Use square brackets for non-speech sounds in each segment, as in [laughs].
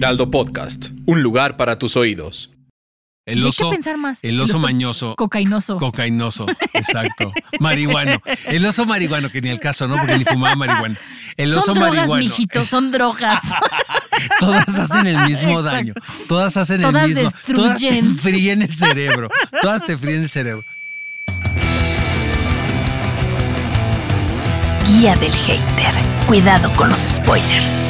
Heraldo Podcast, un lugar para tus oídos. El oso, que pensar más. el oso mañoso. Cocainoso. Cocainoso, exacto. Marihuano. El oso marihuano, que ni el caso, ¿no? Porque ni fumaba marihuana. El oso son drogas, marihuano. mijito, son drogas. [laughs] Todas hacen el mismo daño. Todas hacen Todas el mismo. Todas te destruyen. fríen el cerebro. Todas te fríen el cerebro. Guía del hater. Cuidado con los spoilers.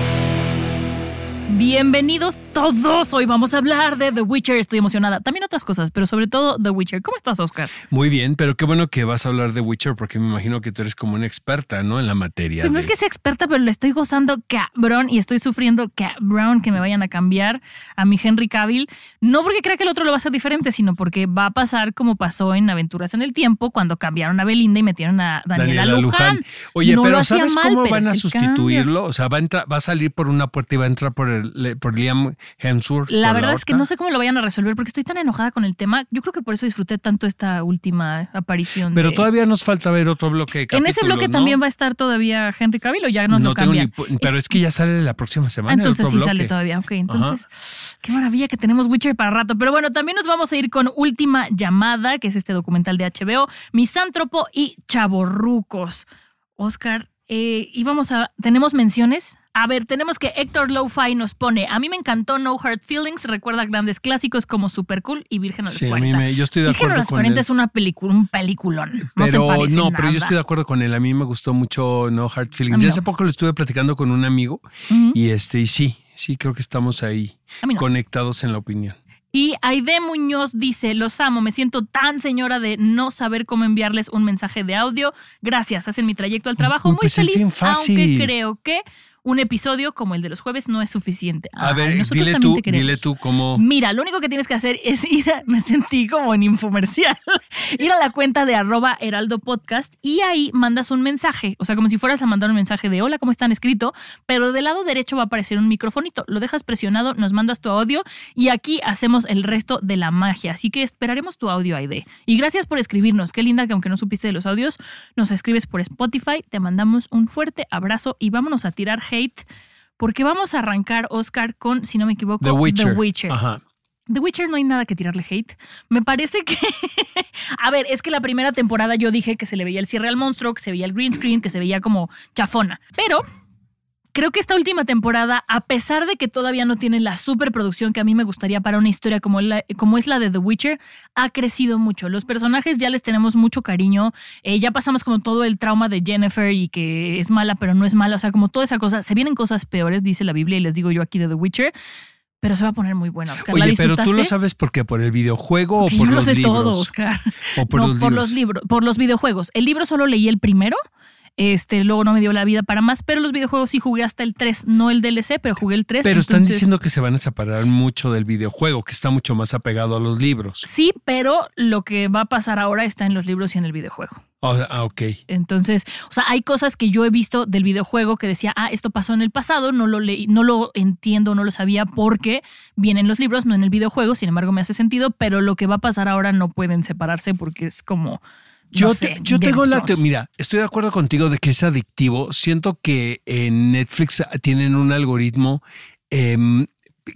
Bienvenidos todos. Hoy vamos a hablar de The Witcher. Estoy emocionada. También otras cosas, pero sobre todo The Witcher. ¿Cómo estás, Oscar? Muy bien, pero qué bueno que vas a hablar de Witcher porque me imagino que tú eres como una experta, ¿no? En la materia. Pues no de- es que sea experta, pero le estoy gozando cabrón y estoy sufriendo cabrón que me vayan a cambiar a mi Henry Cavill. No porque crea que el otro lo va a hacer diferente, sino porque va a pasar como pasó en Aventuras en el Tiempo cuando cambiaron a Belinda y metieron a Daniela, Luján. Oye, No pero ¿sabes mal, cómo pero van a sustituirlo? O sea, va a, entrar, va a salir por una puerta y va a entrar por, el, le- por Liam Hemsworth. La verdad es que no sé cómo lo vayan a resolver porque estoy tan enojada con el tema. Yo creo que por eso disfruté tanto esta última aparición. Pero de- todavía nos falta ver otro bloque de En ese bloque ¿no? también va a estar todavía Henry Cavill o ya nos lo tengo ni pero es que ya sale la próxima Ah, semana. el entonces otro sí sale todavía. Ok, entonces, qué maravilla que tenemos Witcher para rato. Pero bueno, también nos vamos a ir con Última Llamada, que es este documental de HBO, Misántropo y Chaborrucos. Oscar, eh, y vamos a. ¿Tenemos menciones? A ver, tenemos que Héctor Lo-Fi nos pone. A mí me encantó No Hard Feelings, recuerda grandes clásicos como Super Cool y Virgen a Sí, a 40. mí me, yo estoy de Virgen a acuerdo los con 40 él. es una película, un peliculón. No se Pero no, pero yo estoy de acuerdo con él. A mí me gustó mucho No Hard Feelings. mí Ya no. hace poco lo estuve platicando con un amigo y este y sí, sí creo que estamos ahí no. conectados en la opinión. Y Aide Muñoz dice, los amo, me siento tan señora de no saber cómo enviarles un mensaje de audio. Gracias, hacen mi trayecto al trabajo Uy, muy pues es feliz, aunque creo que un episodio como el de los jueves no es suficiente. A Ay, ver, dile tú, dile tú cómo. Mira, lo único que tienes que hacer es ir, a- me sentí como en infomercial, [laughs] ir a la cuenta de arroba heraldo podcast y ahí mandas un mensaje, o sea, como si fueras a mandar un mensaje de hola, ¿cómo están escrito? Pero del lado derecho va a aparecer un microfonito, lo dejas presionado, nos mandas tu audio y aquí hacemos el resto de la magia, así que esperaremos tu audio, Aide. Y gracias por escribirnos, qué linda que aunque no supiste de los audios, nos escribes por Spotify, te mandamos un fuerte abrazo y vámonos a tirar hate. Porque vamos a arrancar, Oscar, con, si no me equivoco, The Witcher. The Witcher. Ajá. The Witcher no hay nada que tirarle hate. Me parece que. [laughs] a ver, es que la primera temporada yo dije que se le veía el cierre al monstruo, que se veía el green screen, que se veía como chafona. Pero creo que esta última temporada, a pesar de que todavía no tiene la superproducción que a mí me gustaría para una historia como, la- como es la de The Witcher, ha crecido mucho. Los personajes ya les tenemos mucho cariño. Eh, ya pasamos como todo el trauma de Jennifer y que es mala, pero no es mala. O sea, como toda esa cosa. Se vienen cosas peores, dice la Biblia, y les digo yo aquí de The Witcher. Pero se va a poner muy buena, Oscar. ¿La Oye, pero tú lo sabes porque por el videojuego Porque o por yo lo los sé libros. todo, Oscar. O por no, los por libros. los libros, por los videojuegos. El libro solo leí el primero. Este, luego no me dio la vida para más, pero los videojuegos sí jugué hasta el 3, no el DLC, pero jugué el 3. Pero están diciendo que se van a separar mucho del videojuego, que está mucho más apegado a los libros. Sí, pero lo que va a pasar ahora está en los libros y en el videojuego. Ah, ok. Entonces, o sea, hay cosas que yo he visto del videojuego que decía, ah, esto pasó en el pasado, no lo leí, no lo entiendo, no lo sabía porque vienen los libros, no en el videojuego, sin embargo me hace sentido, pero lo que va a pasar ahora no pueden separarse porque es como... Yo, no te- sé, yo tengo la teoría, mira, estoy de acuerdo contigo de que es adictivo. Siento que en Netflix tienen un algoritmo em,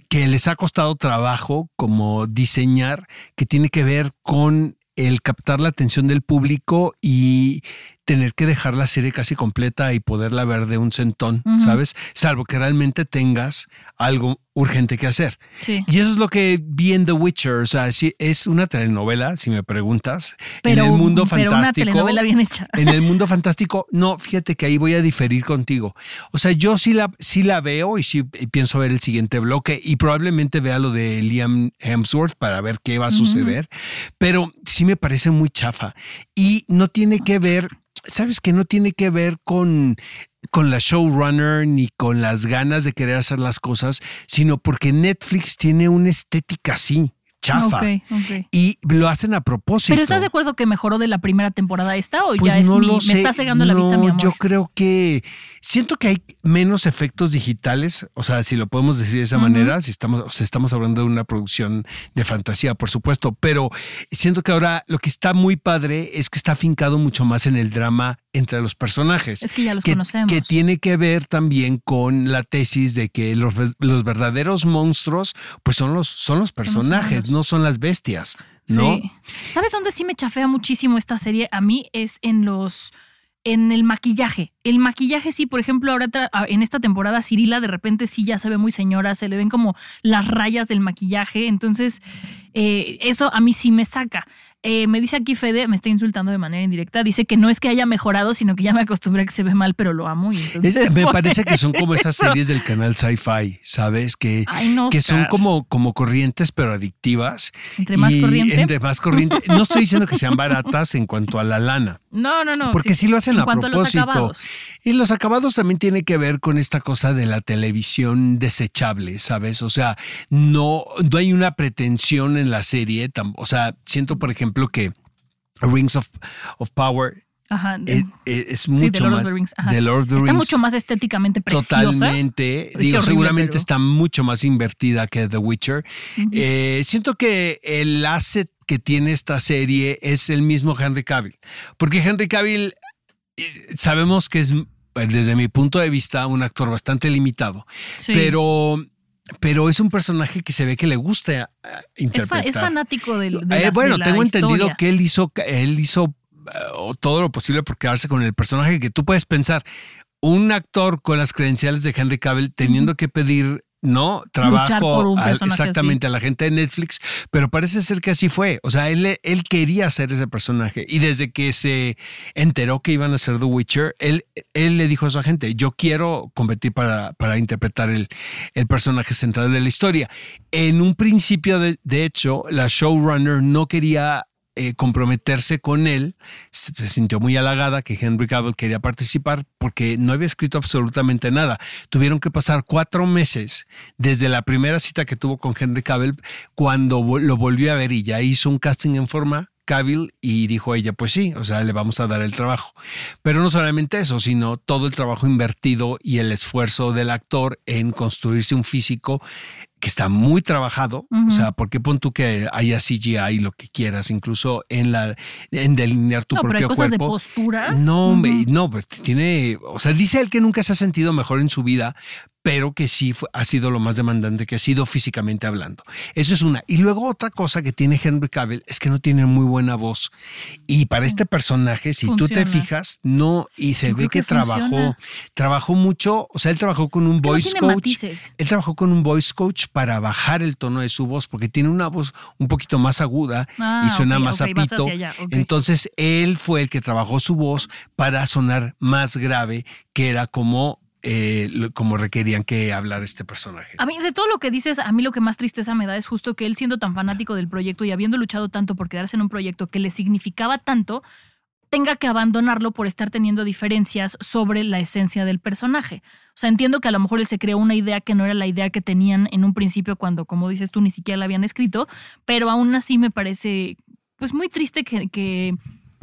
que les ha costado trabajo como diseñar, que tiene que ver con el captar la atención del público y tener que dejar la serie casi completa y poderla ver de un centón. ¿sabes? Salvo que realmente tengas algo urgente que hacer. Sí. Y eso es lo que vi en The Witcher. O sea, sí, es una telenovela, si me preguntas. Pero, en el mundo pero una fantástico. telenovela bien hecha. [laughs] En el mundo fantástico, no, fíjate que ahí voy a diferir contigo. O sea, yo sí la, sí la veo y sí pienso ver el siguiente bloque y probablemente vea lo de Liam Hemsworth para ver qué va a suceder, pero sí me parece muy chafa y no tiene que ver sabes que no tiene que ver con con la showrunner ni con las ganas de querer hacer las cosas, sino porque Netflix tiene una estética así chafa. Y lo hacen a propósito. Pero ¿estás de acuerdo que mejoró de la primera temporada esta o Pues ya es no mi, lo me sé. está cegando la vista mi amor? Yo creo que siento que hay menos efectos digitales, o sea, si lo podemos decir de esa manera, si estamos, o sea, estamos hablando de una producción de fantasía, por supuesto, pero siento que ahora lo que está muy padre es que está afincado mucho más en el drama entre los personajes. Es que ya los que, conocemos. que tiene que ver también con la tesis de que los, los verdaderos monstruos, pues son los, son los personajes. No son las bestias, ¿no? Sí. ¿Sabes dónde sí me chafea muchísimo esta serie? A mí es en los en el maquillaje. El maquillaje sí, por ejemplo, ahora tra- a- en esta temporada Cirila de repente sí ya se ve muy señora, se le ven como las rayas del maquillaje, entonces eh, eso a mí sí me saca. Eh, me dice aquí Fede, me está insultando de manera indirecta, dice que no es que haya mejorado, sino que ya me acostumbré a que se ve mal, pero lo amo. Y Es- entonces, me [laughs] parece que son como esas series del canal Sci-Fi, ¿sabes? Que, Ay, no, que son como, como corrientes, pero adictivas. Entre más corriente. Entre más corriente. No estoy diciendo que sean baratas en cuanto a la lana, No, no, no. porque sí, lo hacen en a los propósito. acabados. y los acabados también tiene que ver con esta cosa de la televisión desechable, ¿sabes? O sea, no, no hay una pretensión en la serie. O sea, siento, por ejemplo, que Rings of, of Power Ajá. es, es Sí, mucho The Lord of más. the Rings, ajá. The Lord of the Está Rings. mucho más estéticamente preciosa. Totalmente. Digo, horrible, seguramente pero- está mucho más invertida que The Witcher. Eh, siento que el asset que tiene esta serie es el mismo Henry Cavill. Porque Henry Cavill eh, sabemos que es, desde mi punto de vista, un actor bastante limitado. Sí. Pero, pero es un personaje que se ve que le gusta eh, es, fa- interpretar. es fanático del. de Eh, bueno, de la tengo entendido que él hizo, él hizo eh, todo lo posible por quedarse con el personaje que tú puedes pensar. Un actor con las credenciales de Henry Cavill teniendo que pedir no trabajo a- exactamente a la gente de Netflix, pero parece ser que así fue. O sea, él, él quería ser ese personaje y desde que se enteró que iban a ser The Witcher, él, él le dijo a su agente, yo quiero competir para, para interpretar el, el personaje central de la historia. En un principio, de, de hecho, la showrunner no quería eh, comprometerse con él, se, sintió muy halagada que Henry Cavill quería participar porque no había escrito absolutamente nada. Tuvieron que pasar cuatro meses desde la primera cita que tuvo con Henry Cavill cuando lo volvió a ver y ya hizo un casting en forma. Cavill y dijo ella, pues sí, o sea, le vamos a dar el trabajo. Pero no solamente eso, sino todo el trabajo invertido y el esfuerzo del actor en construirse un físico que está muy trabajado, o sea, porque pon tú que haya CGI lo que quieras, incluso en la en delinear tu No, pero hay propio cosas de cuerpo. postura. No, no, pues tiene, o sea, dice él que nunca se ha sentido mejor en su vida, pero que sí fue- ha sido lo más demandante que ha sido físicamente hablando. Eso es una. Y luego otra cosa que tiene Henry Cavill es que no tiene muy buena voz. Y para este personaje, si tú te fijas, no, y se Yo ve que, que trabajó, trabajó mucho, o sea, él trabajó con un Es que no voice coach. matices. Él trabajó con un voice coach para bajar el tono de su voz, porque tiene una voz un poquito más aguda Ah, y suena ok, más apito. allá. Entonces él fue el que trabajó su voz para sonar más grave, que era como, eh, como requerían que hablar este personaje. A mí, de todo lo que dices, a mí lo que más tristeza me da es justo que él siendo tan fanático del proyecto y habiendo luchado tanto por quedarse en un proyecto que le significaba tanto, tenga que abandonarlo por estar teniendo diferencias sobre la esencia del personaje. O sea, entiendo que a lo mejor él se creó una idea que no era la idea que tenían en un principio cuando, como dices tú, ni siquiera la habían escrito, pero aún así me parece pues muy triste que, que,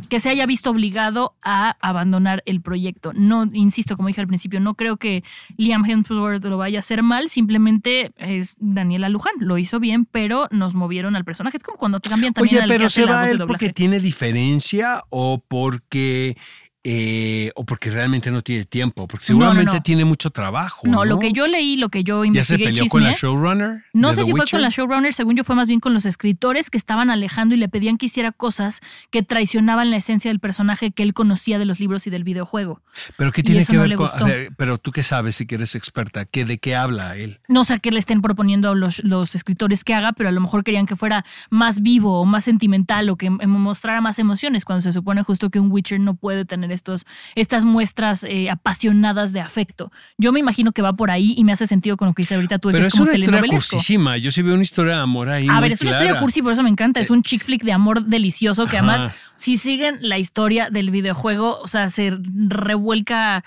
que se haya visto obligado a abandonar el proyecto. No, insisto, como dije al principio, no creo que Liam Hemsworth lo vaya a hacer mal, simplemente es Daniela Luján, lo hizo bien, pero nos movieron al personaje. Es como cuando te cambian también Oye, al que pero hace ¿se la va voz él porque tiene diferencia o porque... eh, o porque realmente no tiene tiempo, porque No, no, seguramente no. tiene mucho trabajo. No, lo que yo leí, lo que yo ya se investigué, peleó chisme, con la showrunner. No sé The si fue con la showrunner, según yo fue más bien con los escritores que estaban alejando y le pedían que hiciera cosas que traicionaban la esencia del personaje que él conocía de los libros y del videojuego. Pero qué tiene que ver con. A ver, pero tú qué sabes si que eres experta, ¿qué, ¿de qué habla él? No sé qué le estén proponiendo a los, los escritores que haga, pero a lo mejor querían que fuera más vivo o más sentimental o que mostrara más emociones, cuando se supone justo que un Witcher no puede tener estos, estas muestras eh, apasionadas de afecto. Yo me imagino que va por ahí y me hace sentido con lo que dice ahorita tú, Pero que es, es como una historia cursísima. Yo sí veo una historia de amor ahí. A muy ver, es una historia cursi, por eso me encanta. Es un chick flick de amor delicioso que Ajá. además, si siguen la historia del videojuego, o sea, se revuelca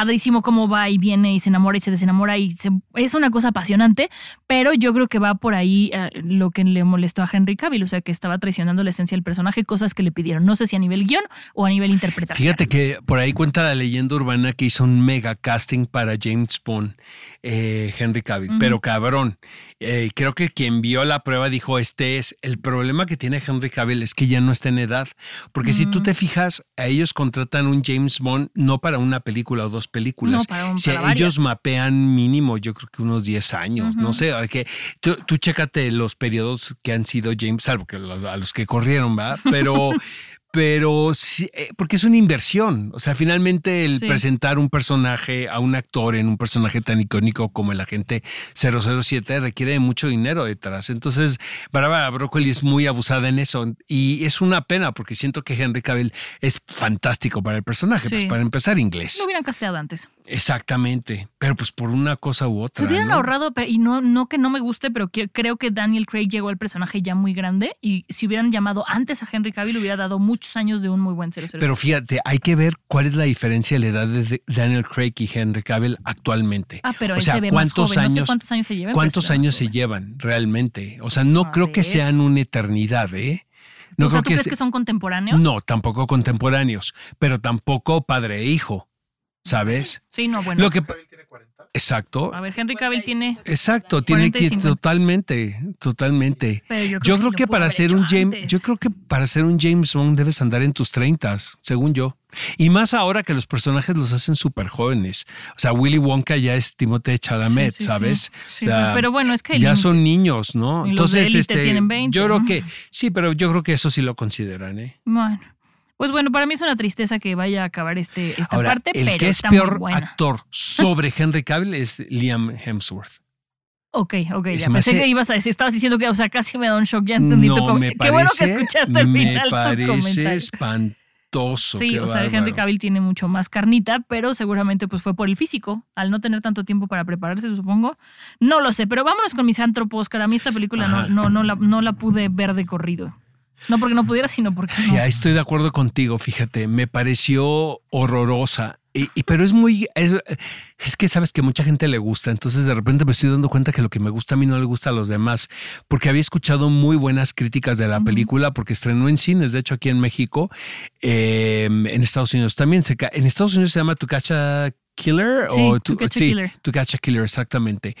padrísimo cómo va y viene y se enamora y se desenamora y se- es una cosa apasionante, pero yo creo que va por ahí eh, lo que le molestó a Henry Cavill, o sea, que estaba traicionando la esencia del personaje, cosas que le pidieron, no sé si a nivel guion o a nivel interpretación. Fíjate que por ahí cuenta la leyenda urbana que hizo un mega casting para James Bond, eh, Henry Cavill, pero cabrón. Eh, creo que quien vio la prueba dijo, este es el problema que tiene Henry Cavill es que ya no está en edad, porque si tú Mm. te fijas, a ellos contratan un James Bond no para una película o dos películas, No, para un- Si para varias. ellos mapean mínimo, yo creo que unos 10 años, no sé, que tú, tú chécate los periodos que han sido James, salvo que a los que corrieron, ¿verdad? Pero, [laughs] pero sí, eh, porque es una inversión, o sea, finalmente el Sí. presentar un personaje a un actor en un personaje tan icónico como el agente 007 requiere de mucho dinero detrás. Entonces, Bárbara Broccoli es muy abusada en eso y es una pena porque siento que Henry Cavill es fantástico para el personaje, pues para empezar inglés. Lo hubieran casteado antes. Exactamente, pero pues por una cosa u otra. Se hubieran ¿no? ahorrado, pero- y no, no que no me guste, pero que- creo que Daniel Craig llegó al personaje ya muy grande y si hubieran llamado antes a Henry Cavill hubiera dado muchos años de un muy buen 007. Pero fíjate, hay que ver cuál es la diferencia de la edad de Daniel Craig y Henry Cavill actualmente. ah, pero o él sea, se ve más ¿cuántos joven. No sé años- cuántos años se llevan. ¿Cuántos años se llevan realmente? O sea, no A creo que sean una eternidad, ¿eh? No o sea, creo ¿tú crees se- que son contemporáneos? No, tampoco contemporáneos, pero tampoco padre e hijo, ¿sabes? Sí, no, bueno. Lo que Exacto. A ver, Henry Cavill tiene. Exacto, tiene que 45. totalmente, totalmente. Pero yo creo, Yo sí creo que para ser un James, antes. yo creo que para ser un James Bond debes andar en tus 30, según yo. Y más ahora que los personajes los hacen súper jóvenes. O sea, Willy Wonka ya es Timothée Chalamet, Sí, sí, sí. ¿sabes? Sí, O sea, pero bueno, es que ya son niños, ¿no? Y los de Entonces, este, tienen 20, yo creo ¿no? que sí, pero yo creo que eso sí lo consideran, ¿eh? Bueno. Pues bueno, para mí es una tristeza que vaya a acabar este, esta Ahora, parte, el pero que es está muy peor buena. actor sobre Henry Cavill es Liam Hemsworth. Ok, ok, ya me pensé hace- que ibas a decir, estabas diciendo que, o sea, casi me da un shock, ya entendí tu No, com- me Qué bueno que escuchaste al me final tu parece comentario. espantoso. Sí, o sea, Henry. Cavill tiene mucho más carnita, pero seguramente pues fue por el físico, al no tener tanto tiempo para prepararse, supongo. No lo sé, pero vámonos con Misántropo, Oscar. A mí esta película no, no, no, la, no la pude ver de corrido. No porque no pudiera, sino porque no. Ya estoy de acuerdo contigo, fíjate, me pareció horrorosa. Y, y- pero es muy, es, es que sabes que mucha gente le gusta, entonces de repente me estoy dando cuenta que lo que me gusta a mí no le gusta a los demás, porque había escuchado muy buenas críticas de la película, porque estrenó en cines, de hecho aquí en México, eh, en Estados Unidos también, se, en Estados Unidos se llama Tu Cacha Killer Sí, o To Catch a sí, Killer. To Catch a Killer, exactamente.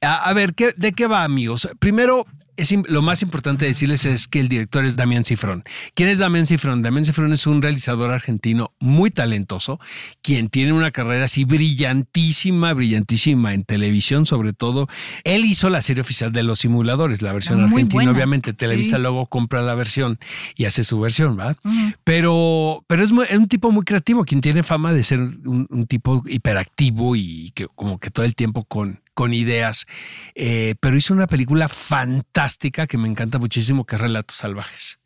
A, a ver, ¿qué, ¿de qué va, amigos? Primero, es, lo más importante decirles es que el director es Damián Cifrón. ¿Quién es Damián Cifrón? Damián Cifrón es un realizador argentino muy talentoso, quien tiene una carrera así brillantísima, brillantísima en televisión, sobre todo. Él hizo la serie oficial de los simuladores, la versión Muy argentina, buena, obviamente. Televisa sí. luego compra la versión y hace su versión, ¿verdad? Pero, pero es, muy- es un tipo muy creativo, quien tiene fama de ser un, un tipo hiperactivo y que como que todo el tiempo con, con ideas. Eh, pero hizo una película fantástica que me encanta muchísimo, que es Relatos Salvajes.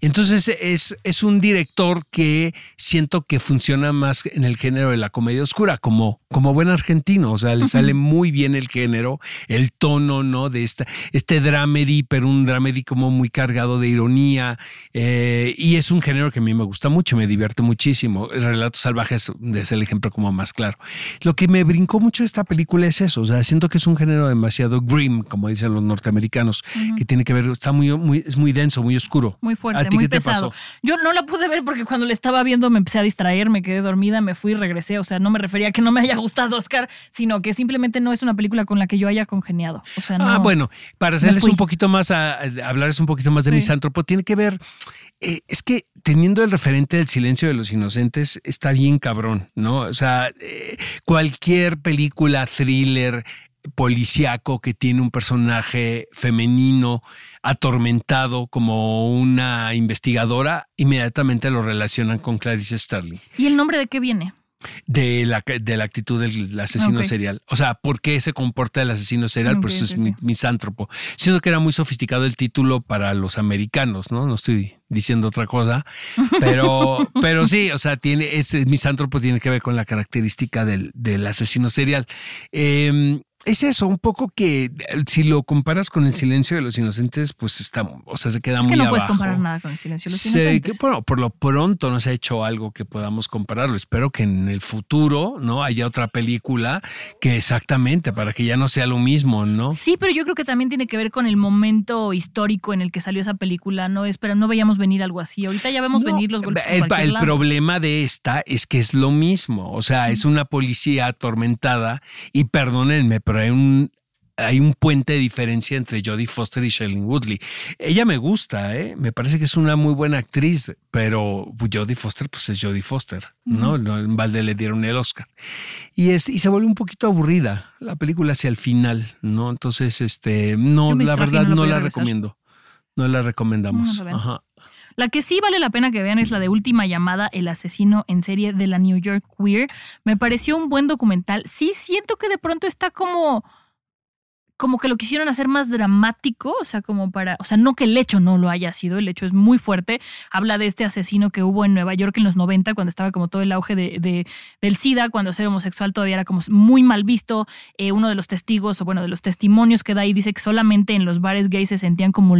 Entonces es, es un director que siento que funciona más en el género de la comedia oscura, como, como buen argentino. O sea, le sale muy bien el género, el tono, ¿no? De esta, este dramedy, pero un dramedy como muy cargado de ironía. eh, y es un género que a mí me gusta mucho, me divierte muchísimo. Relatos salvajes es el ejemplo como más claro. Lo que me brincó mucho de esta película es eso. O sea, siento que es un género demasiado grim, como dicen los norteamericanos, que tiene que ver, está muy, muy, es muy denso, muy oscuro. Muy fuerte, ¿A ti muy pesado. pasó? Yo no la pude ver porque cuando la estaba viendo me empecé a distraer, me quedé dormida, me fui y regresé. O sea, no me refería a que no me haya gustado Oscar, sino que simplemente no es una película con la que yo haya congeniado. O sea, no. Ah, bueno, para hacerles un poquito más, a, a hablarles un poquito más de Sí. misántropo, tiene que ver, eh, es que teniendo el referente del silencio de los inocentes, está bien cabrón, ¿no? O sea, eh, cualquier película, thriller, policíaco que tiene un personaje femenino atormentado como una investigadora, inmediatamente lo relacionan con Clarice Starling. ¿Y el nombre de qué viene? de la, de la actitud del asesino serial. O sea, ¿por qué se comporta el asesino serial? Ok, pues es misántropo. Siendo que era muy sofisticado el título para los americanos, ¿no? No estoy diciendo otra cosa, [laughs] pero, pero sí, o sea, tiene, ese misántropo tiene que ver con la característica del, del asesino serial. Eh, es eso, un poco que eh, si lo comparas con el silencio de los inocentes, pues está, o sea, se queda Es muy que no puedes abajo. comparar nada con el silencio de los Sí, inocentes. que, bueno, por lo pronto no se ha hecho algo que podamos compararlo. Espero que en el futuro no haya otra película que exactamente para que ya no sea lo mismo, ¿no? Sí, pero yo creo que también tiene que ver con el momento histórico en el que salió esa película. No, espera, no veíamos venir algo así. Ahorita ya vemos No, venir los golpes. por el, cualquier el lado. problema de esta es que es lo mismo. O sea, es una policía atormentada y perdónenme, pero hay un hay un puente de diferencia entre Jodie Foster y Shailene Woodley. Ella me gusta, ¿eh? me parece que es una muy buena actriz, pero Jodie Foster, pues es Jodie Foster, ¿no? no en balde le dieron el Oscar. Y, este, y se vuelve un poquito aburrida la película hacia el final, ¿no? Entonces, este, no, la verdad no la no podía la regresar. recomiendo. No la recomendamos. No, no. Ajá. La que sí vale la pena que vean es la de Última Llamada, el asesino en serie de la New York Queer. Me pareció un buen documental. Sí siento que de pronto está como como que lo quisieron hacer más dramático, o sea, como para, o sea, no que el hecho no lo haya sido, el hecho es muy fuerte. Habla de este asesino que hubo en Nueva York en los 90, cuando estaba como todo el auge de, de- del SIDA, cuando ser homosexual todavía era como muy mal visto. Eh, uno de los testigos, o bueno, de los testimonios que da ahí, dice que solamente en los bares gays se sentían como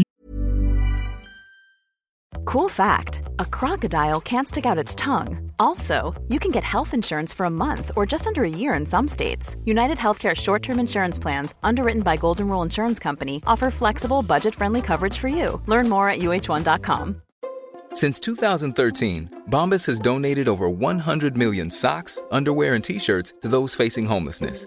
Cool fact a crocodile can't stick out its tongue. Also, you can get health insurance for a month or just under a year in some states. United Healthcare short term insurance plans, underwritten by Golden Rule Insurance Company, offer flexible, budget friendly coverage for you. Learn more at uh1.com. Since 2013, Bombas has donated over 100 million socks, underwear, and t shirts to those facing homelessness.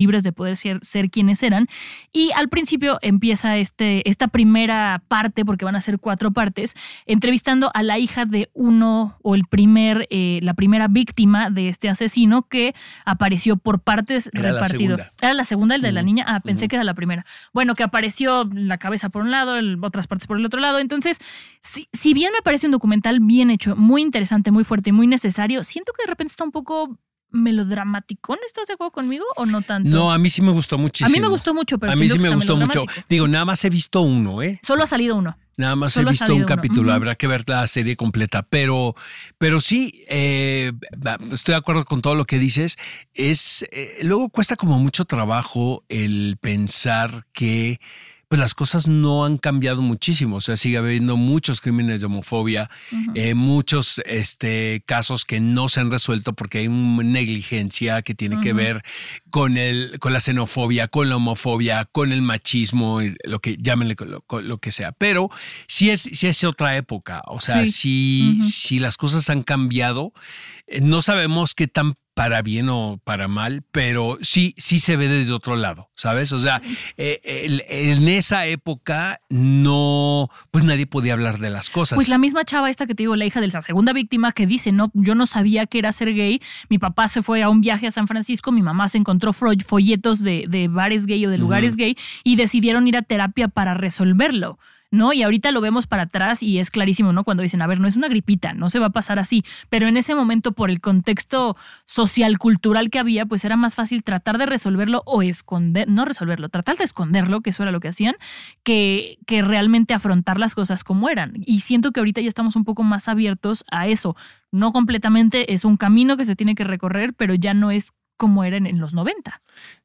Libres de poder ser, ser quienes eran. Y al principio empieza este, esta primera parte, porque van a ser cuatro partes, entrevistando a la hija de uno o el primer, eh, la primera víctima de este asesino que apareció por partes Era la repartido. segunda. Era la segunda, el de la niña. Ah, pensé que era la primera. Bueno, que apareció la cabeza por un lado, el- otras partes por el otro lado. Entonces, si, si bien me parece un documental bien hecho, muy interesante, muy fuerte y muy necesario, siento que de repente está un poco melodramático. ¿Estás de acuerdo conmigo o no tanto? No, a mí sí me gustó A muchísimo. mí me gustó mucho, pero a mí sí me gustó mucho. Digo, nada más he visto uno, ¿eh? Solo ha salido uno. Nada más Solo he visto un capítulo, habrá que ver la serie completa, pero, pero sí, eh, estoy de acuerdo con todo lo que dices. Es eh, luego cuesta como mucho trabajo el pensar que pues las cosas no han cambiado muchísimo. O sea, sigue habiendo muchos crímenes de homofobia, eh, muchos este, casos que no se han resuelto porque hay una negligencia que tiene que ver con, el, con la xenofobia, con la homofobia, con el machismo, lo que llámenle lo, lo que sea. Pero sí es, sí es otra época. O sea, Sí. si, si las cosas han cambiado, eh, no sabemos qué tan para bien o para mal, pero sí, sí se ve desde otro lado, ¿sabes? O sea, eh, el- en esa época no, pues nadie podía hablar de las cosas. Pues la misma chava esta que te digo, la hija de la segunda víctima, que dice, no, yo no sabía que era ser gay. Mi papá se fue a un viaje a San Francisco, mi mamá se encontró folletos de, de bares gay o de lugares gay y decidieron ir a terapia para resolverlo. ¿No? Y ahorita lo vemos para atrás y es clarísimo, ¿no? Cuando dicen, a ver, no es una gripita, no se va a pasar así. Pero en ese momento, por el contexto social, cultural que había, pues era más fácil tratar de resolverlo o esconder, no resolverlo, tratar de esconderlo, que eso era lo que hacían, que, que realmente afrontar las cosas como eran. Y siento que ahorita ya estamos un poco más abiertos a eso. No completamente, es un camino que se tiene que recorrer, pero ya no es como era en, los 90.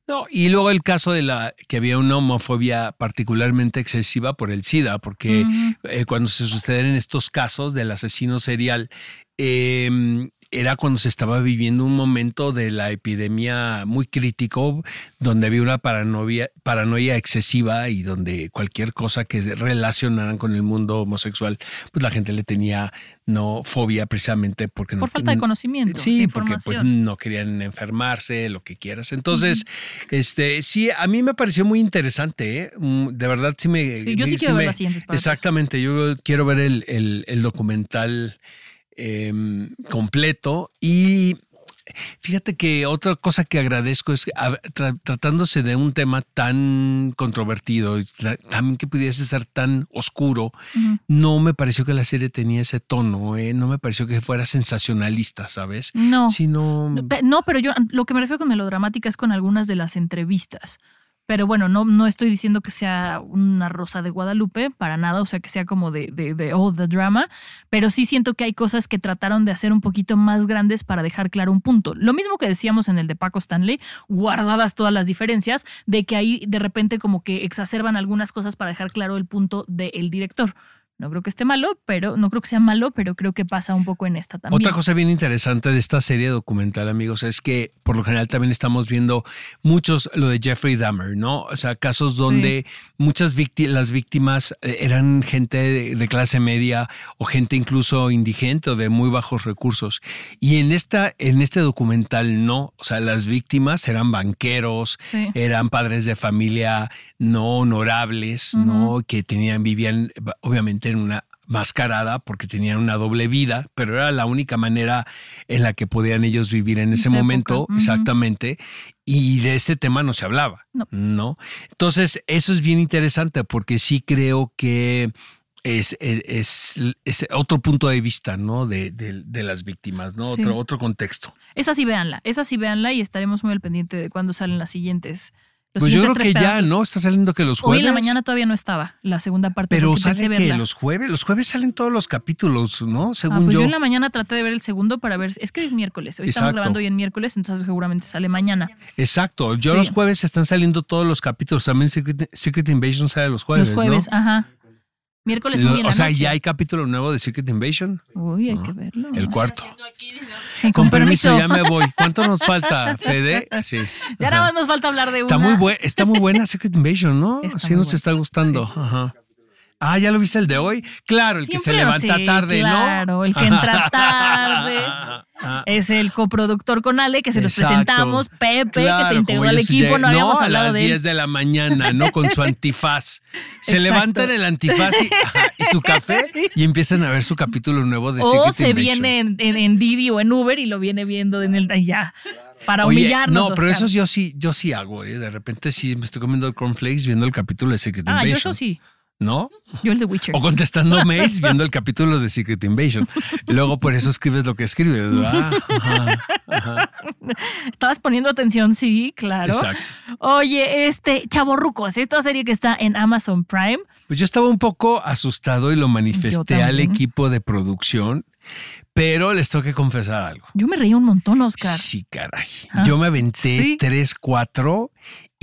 No, y luego el caso de la que había una homofobia particularmente excesiva por el SIDA, porque eh, cuando se suceden estos casos del asesino serial, eh, era cuando se estaba viviendo un momento de la epidemia muy crítico, donde había una paranoia, paranoia excesiva y donde cualquier cosa que se relacionaran con el mundo homosexual, pues la gente le tenía no fobia precisamente porque Por no falta de conocimiento. Sí, de porque pues no querían enfermarse, lo que quieras. Entonces, este, sí, a mí me pareció muy interesante, ¿eh? Mm, de verdad sí me. Sí, yo sí quiero ver me- las siguientes partes. Exactamente, yo quiero ver el, el- el documental em, completo y fíjate que otra cosa que agradezco es que tra- tratándose de un tema tan controvertido también que pudiese ser tan oscuro, no me pareció que la serie tenía ese tono, ¿eh? no me pareció que fuera sensacionalista, ¿sabes? No. Sino No, pero yo lo que me refiero con melodramática es con algunas de las entrevistas. Pero bueno, no, no estoy diciendo que sea una rosa de Guadalupe, para nada, o sea, que sea como de, de, de oh, the drama, pero sí siento que hay cosas que trataron de hacer un poquito más grandes para dejar claro un punto. Lo mismo que decíamos en el de Paco Stanley, guardadas todas las diferencias, de que ahí de repente como que exacerban algunas cosas para dejar claro el punto del director. No creo que esté malo, pero no creo que sea malo, pero creo que pasa un poco en esta también. Otra cosa bien interesante de esta serie documental, amigos, es que por lo general también estamos viendo muchos lo de Jeffrey Dahmer, ¿no? O sea, casos donde muchas víctimas, las víctimas eh, eran gente de, de clase media o gente incluso indigente o de muy bajos recursos. Y en esta, en este documental no, o sea, las víctimas eran banqueros, Sí. eran padres de familia no honorables, ¿no? Que tenían, vivían obviamente en una mascarada porque tenían una doble vida, pero era la única manera en la que podían ellos vivir en ese esa momento, exactamente, y de ese tema no se hablaba, No. ¿no? Entonces, eso es bien interesante porque sí creo que es, es, es otro punto de vista, ¿no? De, de- de las víctimas, ¿no? Sí. Otro, otro contexto. Esa sí véanla, esa sí véanla y estaremos muy al pendiente de cuándo salen las siguientes. Los Pues yo creo que ya. ¿no? Está saliendo que los Hoy jueves. en la mañana todavía no estaba la segunda parte. Pero sale que los jueves, los jueves salen todos los capítulos, ¿no? Ah, Según pues yo. yo. en la mañana traté de ver el segundo para ver. Es que hoy es miércoles. Hoy estamos grabando hoy en miércoles, entonces seguramente sale mañana. Exacto. Yo Sí. los jueves están saliendo todos los capítulos. También Secret, Secret Invasion sale los jueves. los jueves, ¿no? ajá. Miércoles Lo- muy en la o sea, noche. ya hay capítulo nuevo de Secret Invasion. Uy, hay que verlo. El cuarto. Sí, Con permiso, ya me voy. ¿Cuánto nos falta, Fede? [laughs] Sí. Ya nada más nos falta hablar de una. Está muy, buen, está muy buena Secret Invasion, ¿no? Está sí nos buena. está gustando. Ajá. Ah, ¿ya lo viste el de hoy? Claro, el que se levanta sí, tarde, ¿no? claro, el que entra [laughs] tarde. Ah, Es el coproductor con Ale, que se los Exacto. presentamos. Pepe, que se integró al equipo. No habíamos a hablado las de él. 10 de la mañana, ¿no? Con su antifaz. Se Exacto. levantan el antifaz y, ajá, y su café [laughs] y empiezan a ver su capítulo nuevo de O Secret se Invasion. viene en, en- en Didi o en Uber y lo viene viendo en el ya. Para Oye, humillarnos. no, pero Oscar. eso yo sí, yo sí hago, ¿eh? De repente sí me estoy comiendo el cornflakes viendo el capítulo de Secret Ah, Invasion. yo eso sí. ¿No? Yo el de Witcher. O contestando [laughs] mails viendo el capítulo de Secret Invasion. Luego por eso escribes lo que escribes, ¿verdad? Ajá, ajá. Estabas poniendo atención, sí, claro. Exacto. Oye, este, Chavorrucos, esta serie que está en Amazon Prime. Pues yo estaba un poco asustado y lo manifesté al equipo de producción, pero les tengo que confesar algo. Yo me reí un montón, Oscar. Sí, caray. Ah, Yo me aventé sí. tres, cuatro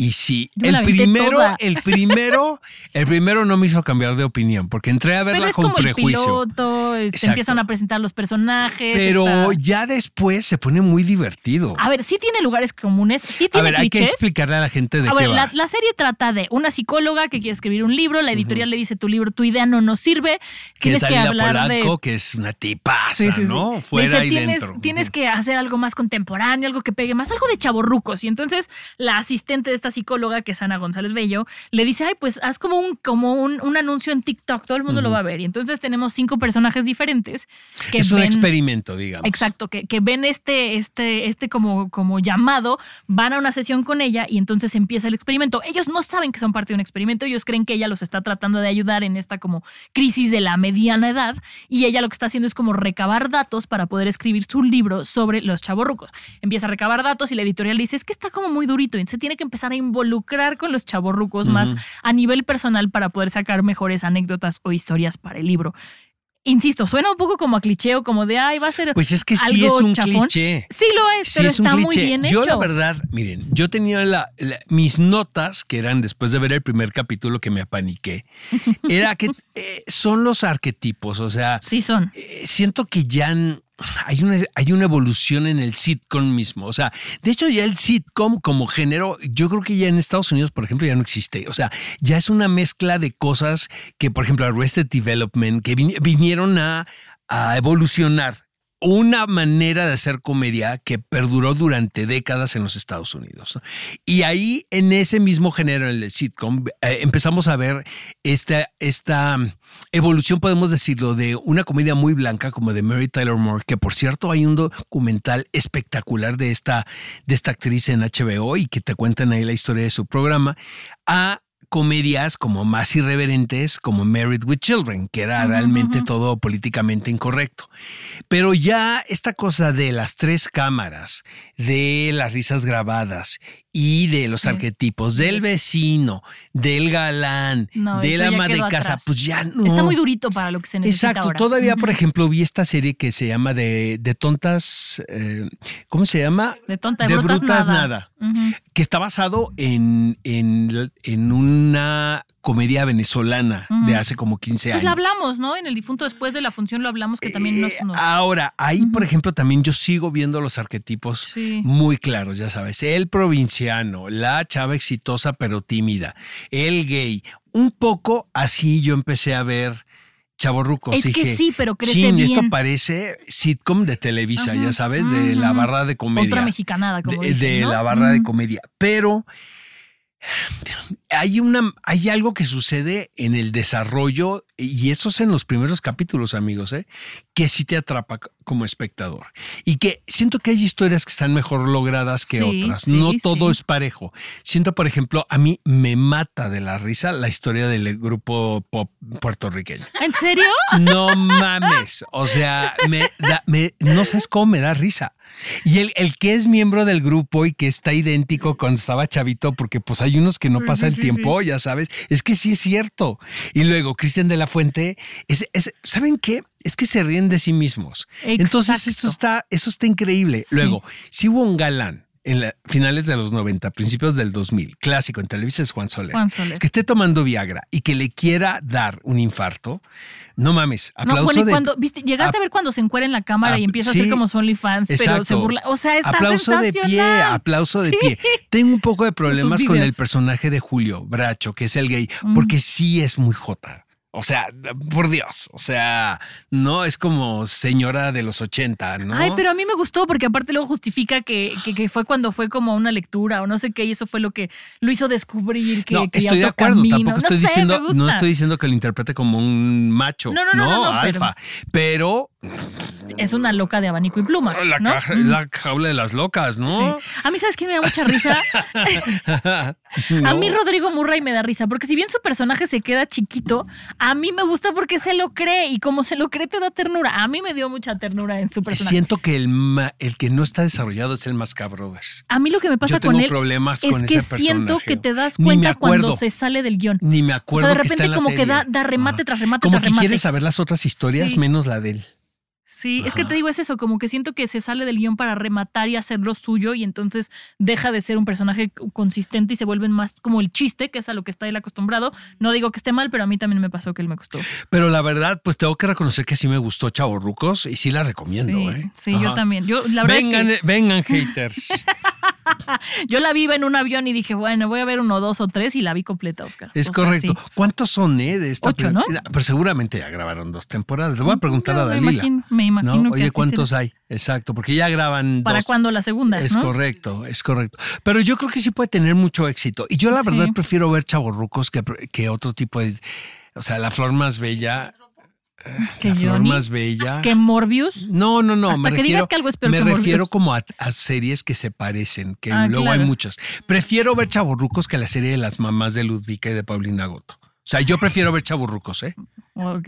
y sí. El primero, el primero, el primero no me hizo cambiar de opinión porque entré a Pero verla es con como el prejuicio. piloto, este, empiezan a presentar los personajes. Pero está- ya después se pone muy divertido. A ver, sí tiene lugares comunes, sí A tiene ver, hay que explicarle a la gente de A qué ver, va. la, la serie trata de una psicóloga que quiere escribir un libro, la editorial le dice tu libro, tu idea no nos sirve, que tienes es que hablar Polanco, de... que es una tipaza, Sí, sí, sí. ¿no? Fuera dice, y tienes, dentro. Tienes que hacer algo más contemporáneo, algo que pegue más, algo de chaborrucos. Y entonces la asistente de esta psicóloga, que es Ana González Bello, le dice, ay, pues haz como un, como un, un anuncio en TikTok, todo el mundo lo va a ver. Y entonces tenemos cinco personajes diferentes que es un experimento, digamos. Exacto, que, que ven este, este, este como, como llamado, van a una sesión con ella y entonces empieza el experimento. Ellos no saben que son parte de un experimento, ellos creen que ella los está tratando de ayudar en esta como crisis de la mediana edad y ella lo que está haciendo es como recabar datos para poder escribir su libro sobre los chavorrucos. Empieza a recabar datos y la editorial dice, es que está como muy durito, entonces tiene que empezar a involucrar con los chavorrucos más a nivel personal para poder sacar mejores anécdotas o historias para el libro. Insisto, suena un poco como a cliché o como de, ay, va a ser Pues es que sí es un chafón. cliché. Sí lo es, Sí pero es un está muy cliché. bien Yo hecho. la verdad, miren, yo tenía la, la- mis notas que eran después de ver el primer capítulo que me apaniqué. [laughs] Era que eh, son los arquetipos, o sea, Sí son. eh, siento que ya n- hay una, hay una evolución en el sitcom mismo. O sea, de hecho ya el sitcom como género, yo creo que ya en Estados Unidos, por ejemplo, ya no existe. O sea, ya es una mezcla de cosas que, por ejemplo, Arrested Development, que vin- vinieron a, a evolucionar una manera de hacer comedia que perduró durante décadas en los Estados Unidos. Y ahí, en ese mismo género, en el sitcom, eh, empezamos a ver esta, esta mm, evolución, podemos decirlo, de una comedia muy blanca como de Mary Tyler Moore, que por cierto hay un documental espectacular de esta, de esta actriz en HBO y que te cuentan ahí la historia de su programa, a comedias como más irreverentes como Married with Children, que era realmente todo políticamente incorrecto. Pero ya esta cosa de las tres cámaras, de las risas grabadas y de los Sí. arquetipos del vecino, del galán, No, del ama de casa, atrás. pues ya no. Está muy durito para lo que se necesita Exacto, ahora. todavía, por ejemplo, vi esta serie que se llama de, de tontas, eh, ¿cómo se llama? De tonta, de brutas nada. Que está basado en, en, en una comedia venezolana de hace como 15 Pues años. la hablamos, ¿no? En el difunto después de la función lo hablamos, que también nos... Eh, nos- Ahora, ahí, por ejemplo, también yo sigo viendo los arquetipos Sí. muy claros, ya sabes. El la chava exitosa pero tímida, el gay. Un poco así yo empecé a ver chavorrucos. Es que sí, pero crece "Chin, bien". esto parece sitcom de Televisa, Ajá. ya sabes, de la barra de comedia. Otra mexicanada, como de, dicen, de ¿no? la barra de comedia. Pero hay una hay algo que sucede en el desarrollo y eso es en los primeros capítulos amigos ¿eh? que sí te atrapa como espectador y que siento que hay historias que están mejor logradas que Sí, otras sí, no todo sí. es parejo siento por ejemplo a mí me mata de la risa la historia del grupo pop puertorriqueño ¿En serio? no mames. O sea, me da- me- no sabes cómo me da risa. Y el, el que es miembro del grupo y que está idéntico cuando estaba chavito, porque pues hay unos que no Sí, pasa sí, el sí, tiempo, ya sabes, es que sí es cierto. Y luego Cristian de la Fuente, es, es- ¿saben qué? Es que se ríen de sí mismos. Entonces eso está, eso está increíble. Luego, si hubo un galán en la- finales de los 90, principios del 2000, clásico en Televisa es Juan Soler. Juan Soler. Es que esté tomando Viagra y que le quiera dar un infarto, no mames, No, aplauso bueno, y de cuando, viste, llegaste ap- a ver cuando se encuera en la cámara y ap- empieza a sí, hacer como su OnlyFans, pero se exacto. burla. O sea, está aplauso de pie, aplauso de Sí. pie. Tengo un poco de problemas con el personaje de Julio Bracho, que es el gay, Mm. porque sí es muy jota. O sea, por Dios, o sea, no es como señora de los 80, ¿no? Ay, pero a mí me gustó porque aparte luego justifica que, que, que fue cuando fue como una lectura o no sé qué y eso fue lo que lo hizo descubrir que no, estoy de acuerdo. camino. Tampoco No estoy sé, diciendo, no estoy diciendo que lo interprete como un macho, No, no, no, no, no, pero- alfa, pero, Es una loca de abanico y pluma. la, ¿no? caja- la jaula de las locas, ¿no? Sí. A mí, ¿sabes quién me da mucha risa? [laughs] A mí Rodrigo Murray me da risa, porque si bien su personaje se queda chiquito, a mí me gusta porque se lo cree y como se lo cree te da ternura. A mí me dio mucha ternura en su personaje. Siento que el, ma- el que no está desarrollado es el Brothers. A mí lo que me pasa Yo tengo con él problemas es con que ese siento que te das cuenta cuando se sale del guion. Ni me O acuerdo sea, de que está repente en la como que da, da remate tras remate Como tras que remate. quiere saber las otras historias Sí. menos la de él. Sí, es que te digo, es eso, como que siento que se sale del guion para rematar y hacer lo suyo y entonces deja de ser un personaje consistente y se vuelven más como el chiste, que es a lo que está él acostumbrado. No digo que esté mal, pero a mí también me pasó que él me gustó. Pero la verdad, pues tengo que reconocer que sí me gustó Chavo Rucos y sí la recomiendo, sí, ¿eh? sí, yo también. Yo, la verdad vengan, es que vengan, haters. [laughs] [laughs] yo la vi en un avión y dije, bueno, voy a ver uno, dos o tres y la vi completa, Oscar. Es O sea, correcto. sí. ¿Cuántos son, eh? De esta Ocho, ¿no? Pero seguramente ya grabaron dos temporadas. Le voy a preguntar Yo a me Dalila. imagino- me imagino ¿no? que Oye, así ¿cuántos será. hay? Exacto, porque ya graban ¿Para cuándo la segunda? Es no? correcto, es correcto. Pero yo creo que sí puede tener mucho éxito. Y yo la Sí. verdad prefiero ver chavorrucos que, que otro tipo de... O sea, la flor más bella... Que la flor Johnny, más bella... que Morbius. No, no, no. Hasta me que refiero, digas que algo es peor Me que refiero como a, a series que se parecen, que Ah, luego claro. hay muchas. Prefiero ver chavorrucos que la serie de las mamás de Ludvika y de Paulina Goto. O sea, yo prefiero ver chavorrucos, ¿eh? Ok.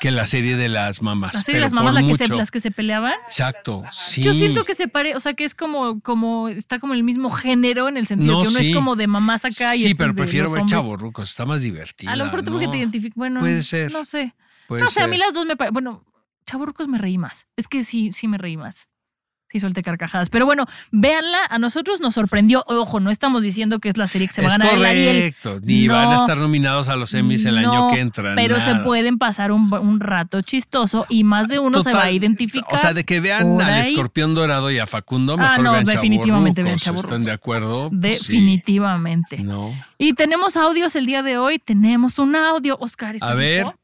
Que la serie de las mamás. Así de pero las mamás la que se- las que se peleaban. Exacto, sí. Yo siento que se pare, o sea, que es como, como, está como el mismo género en el sentido No, que uno sí. es como de mamás acá y Sí, este pero de prefiero ver hombres. chavorrucos. Está más divertida. A lo mejor tú porque ¿no? te identificas, bueno, Puede ser. no sé. Puede no sé, a ser. mí las dos me parecen, bueno, chavorrucos me reí más. Es que sí, sí me reí más. Sí, suelte carcajadas. Pero bueno, véanla. A nosotros nos sorprendió. Ojo, no estamos diciendo que es la serie que se va a ganar el Ariel. correcto. Ni van a No. estar nominados a los Emmys el año No, que entra. Pero se nada. pueden pasar un, un rato chistoso y más de uno se Total, va a identificar. O sea, de que vean al escorpión dorado y a Facundo, mejor Ah, no, vean definitivamente vean. ¿Están de acuerdo? Pues sí. Definitivamente. No. Y tenemos audios el día de hoy. Tenemos un audio. Oscar, ¿estás A ver. listo?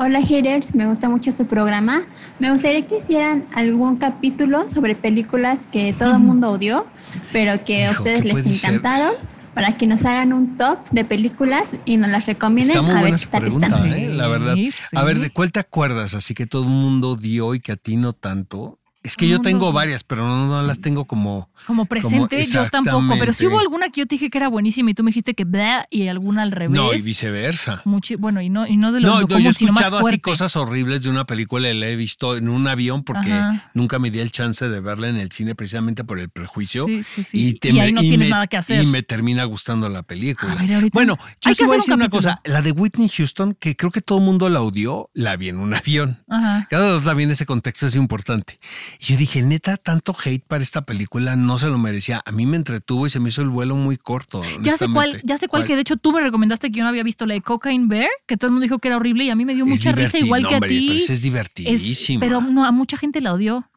Hola haters, me gusta mucho su programa. Me gustaría que hicieran algún capítulo sobre películas que todo el mundo odió, pero que a Hijo, ustedes ¿qué les puede ser? encantaron, para que nos hagan un top de películas y nos las recomienden Está muy a ver buena qué tal pregunta, están. ¿eh? La verdad. Sí, A ver. ¿de cuál te acuerdas? Así que todo el mundo dio y que a ti no tanto. Es que yo No, tengo no. varias, pero no, no las tengo como. Como presente, yo tampoco. Pero sí hubo alguna que yo te dije que era buenísima y tú me dijiste que bla y alguna al revés. No, y viceversa. Muchi- bueno, y no, y no de lo No, no yo, como yo he sino escuchado así cosas horribles de una película y la he visto en un avión porque Ajá. nunca me di el chance de verla en el cine precisamente por el prejuicio. Sí, sí, sí. Y, Y, te me- ahí no y tienes me- nada que hacer. Y me termina gustando la película. A ver, ahorita- bueno, yo Hay sí que voy a un decir una cosa. La de Whitney Houston, que creo que todo el mundo la odió, la vi en un [laughs] avión. Ajá. Cada vez la vi en ese contexto es importante. Y yo dije, neta, tanto hate para esta película no se lo merecía. A mí me entretuvo y se me hizo el vuelo muy corto. Ya sé cuál, ya sé cuál, que de hecho tú me recomendaste que yo no había visto la de Cocaine Bear, que todo el mundo dijo que era horrible y a mí me dio Es mucha risa igual no, que a ti. pero es divertidísima. pero no, a mucha gente la odió.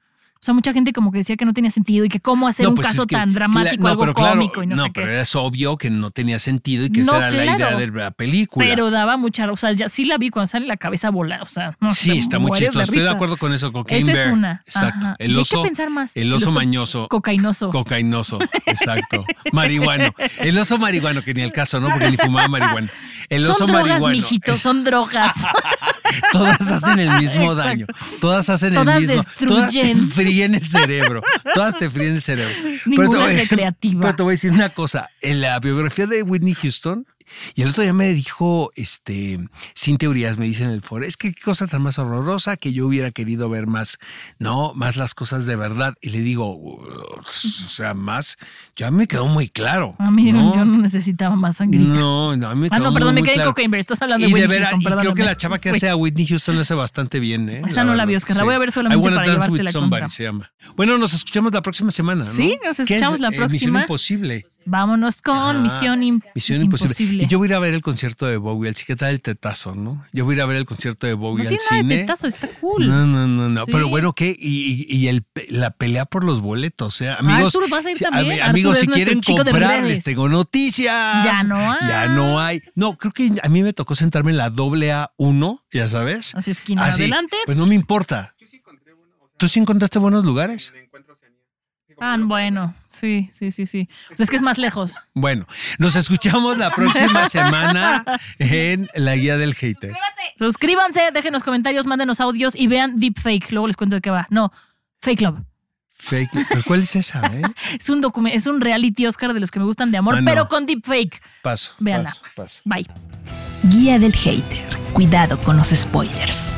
O sea, mucha gente como que decía que no tenía sentido y que cómo hacer un pues es caso que- tan dramático, no, algo pero claro, cómico y no, sé qué. pero es obvio que no tenía sentido y que esa No, era la idea de la película. Pero daba mucha, o sea, ya sí la vi cuando sale la cabeza volada, o sea, no, sí, está muy chistoso. Estoy de acuerdo con eso, Cocaine Esa Bear. es una. Exacto. Ajá. El Y hay oso, que pensar más. El oso, mañoso. Cocainoso. Cocainoso, exacto. Marihuano. El oso marihuano, que ni el caso, ¿no? Porque ni fumaba marihuana. El oso son drogas, marihuano. mijito, son drogas. [laughs] [laughs] Todas hacen el mismo daño. Todas hacen Todas el mismo. Todas te [laughs] fríen el cerebro. Todas te fríen el cerebro. Ninguna voy- es recreativa. Pero te voy a decir una cosa. En la biografía de Whitney Houston, y el otro día me dijo, este, sin teorías, me dice en el foro, es que qué cosa tan más horrorosa que yo hubiera querido ver más, no, más las cosas de verdad. Y le digo, o sea, más, ya me quedó muy claro. A mí ¿no? yo no necesitaba más sangrita. No, no, a mí me Ah, quedó no, muy, perdón, me quedé en claro. Cocaine Bear. Estás hablando de Y de Whitney veras, Houston, y creo que la chava que hace a Whitney Houston lo hace bastante bien, ¿eh? Esa no la vi, Oscar, la voy a ver solamente I Wanna para Dance llevarte with la Somebody contra. se llama. Bueno, nos escuchamos la próxima semana, ¿no? Sí, nos ¿Qué es? escuchamos la Eh, Misión próxima. Imposible. Vámonos con Ah, Misión, Im- Misión Imposible. Y yo voy a ir a ver el concierto de Bowie, al chiqueta del tetazo, ¿no? Yo voy a ir a ver el concierto de No Bowie tiene al nada de cine. tetazo, está cool. No, no, no, no. Sí. Pero bueno, ¿qué? Y, y- y el, la pelea por los boletos, ¿eh? Amigos, Arthur, ¿vas a ir si- también? amigos, si quieren comprar, les tengo noticias. Ya no hay. Ya no hay. No, creo que a mí me tocó sentarme en la doble A1, ya sabes. Así esquina Así, adelante. Pues no me importa. ¿Tú sí encontraste buenos lugares? Ah, bueno, sí, sí, sí, sí. Pues es que es más lejos. Bueno, nos escuchamos la próxima semana en la guía del hater. Suscríbanse, déjenos comentarios, mándenos audios y vean Deepfake. Luego les cuento de qué va. No, Fake Love. Fake. ¿Pero cuál es esa, eh? [laughs] Es un document, es un reality Oscar de los que me gustan de amor, Ah, no. pero con Deepfake. Paso. Véanla. paso, paso. Bye. Guía del Hater. Cuidado con los spoilers.